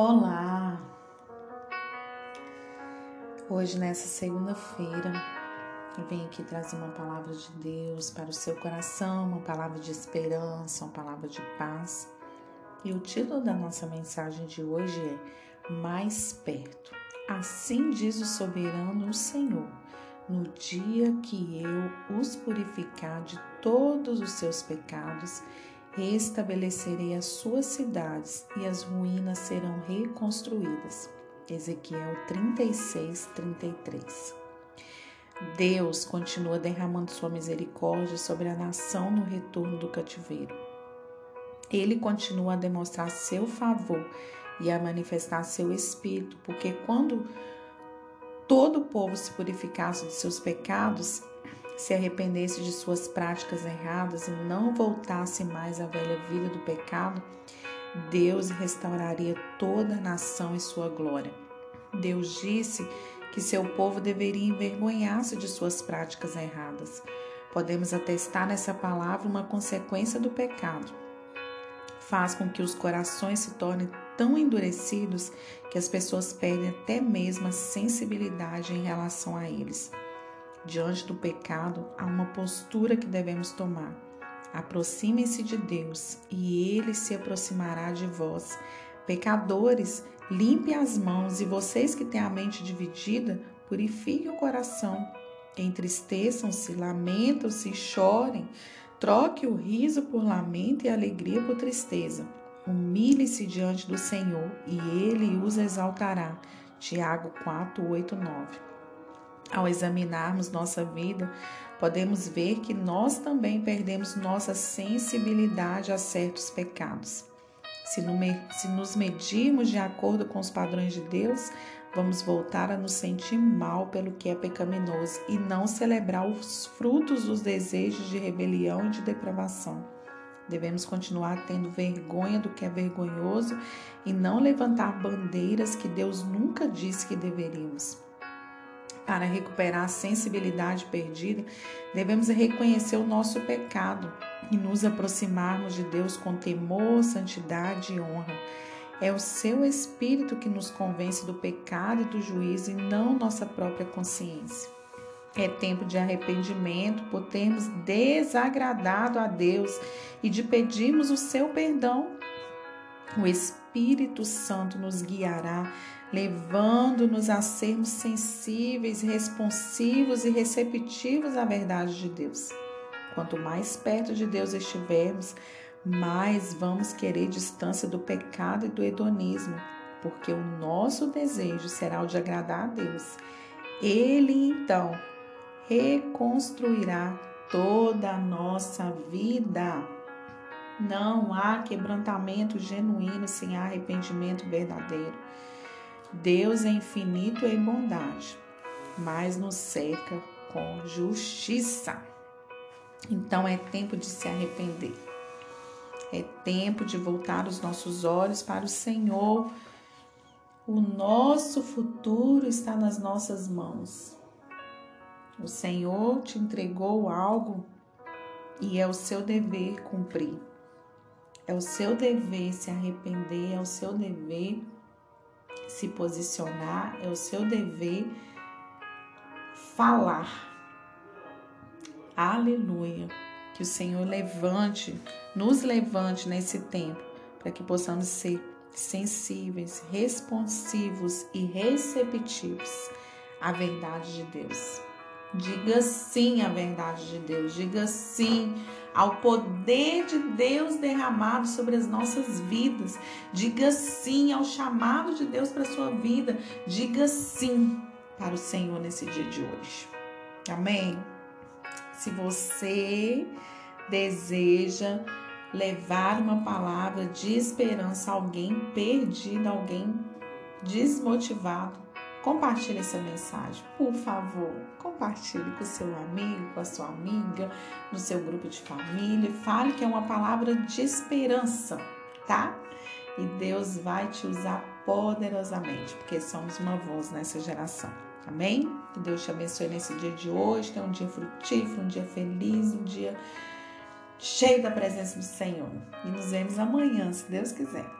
Olá! Hoje, nessa segunda-feira, eu venho aqui trazer uma palavra de Deus para o seu coração, uma palavra de esperança, uma palavra de paz. E o título da nossa mensagem de hoje é Mais Perto. Assim diz o soberano o Senhor: No dia que eu os purificar de todos os seus pecados, restabelecerei as suas cidades e as ruínas serão reconstruídas. Ezequiel 36, 33. Deus continua derramando sua misericórdia sobre a nação no retorno do cativeiro. Ele continua a demonstrar seu favor e a manifestar seu espírito, porque quando todo o povo se purificasse de seus pecados, se arrependesse de suas práticas erradas e não voltasse mais à velha vida do pecado, Deus restauraria toda a nação e sua glória. Deus disse que seu povo deveria envergonhar-se de suas práticas erradas. Podemos atestar nessa palavra uma consequência do pecado. Faz com que os corações se tornem tão endurecidos que as pessoas perdem até mesmo a sensibilidade em relação a eles. Diante do pecado, há uma postura que devemos tomar. Aproximem-se de Deus e ele se aproximará de vós. Pecadores, limpe as mãos e vocês que têm a mente dividida, purifiquem o coração. Entristeçam-se, lamentam-se chorem. Troque o riso por lamento e a alegria por tristeza. Humilhe-se diante do Senhor e ele os exaltará. Tiago 4, 8, 9. Ao examinarmos nossa vida, podemos ver que nós também perdemos nossa sensibilidade a certos pecados. Se, nos medirmos de acordo com os padrões de Deus, vamos voltar a nos sentir mal pelo que é pecaminoso e não celebrar os frutos dos desejos de rebelião e de depravação. Devemos continuar tendo vergonha do que é vergonhoso e não levantar bandeiras que Deus nunca disse que deveríamos. Para recuperar a sensibilidade perdida, devemos reconhecer o nosso pecado e nos aproximarmos de Deus com temor, santidade e honra. É o seu Espírito que nos convence do pecado e do juízo e não nossa própria consciência. É tempo de arrependimento por termos desagradado a Deus e de pedirmos o seu perdão. O Espírito Santo nos guiará levando-nos a sermos sensíveis, responsivos e receptivos à verdade de Deus. Quanto mais perto de Deus estivermos, mais vamos querer distância do pecado e do hedonismo, porque o nosso desejo será o de agradar a Deus. Ele então reconstruirá toda a nossa vida. Não há quebrantamento genuíno sem arrependimento verdadeiro. Deus é infinito em bondade, mas nos cerca com justiça. Então é tempo de se arrepender. É tempo de voltar os nossos olhos para o Senhor. O nosso futuro está nas nossas mãos. O Senhor te entregou algo e é o seu dever cumprir. É o seu dever se arrepender, é o seu dever se posicionar, é o seu dever falar. Aleluia. Que o Senhor levante, nos levante nesse tempo, para que possamos ser sensíveis, responsivos e receptivos à verdade de Deus. Diga sim à verdade de Deus, diga sim ao poder de Deus derramado sobre as nossas vidas. Diga sim ao chamado de Deus para a sua vida. Diga sim para o Senhor nesse dia de hoje. Amém? Se você deseja levar uma palavra de esperança a alguém perdido, alguém desmotivado, Compartilhe essa mensagem, por favor. Compartilhe com seu amigo, com a sua amiga, no seu grupo de família. Fale que é uma palavra de esperança, tá? E Deus vai te usar poderosamente, porque somos uma voz nessa geração. Amém? Que Deus te abençoe nesse dia de hoje. Tenha um dia frutífero, um dia feliz, um dia cheio da presença do Senhor. E nos vemos amanhã, se Deus quiser.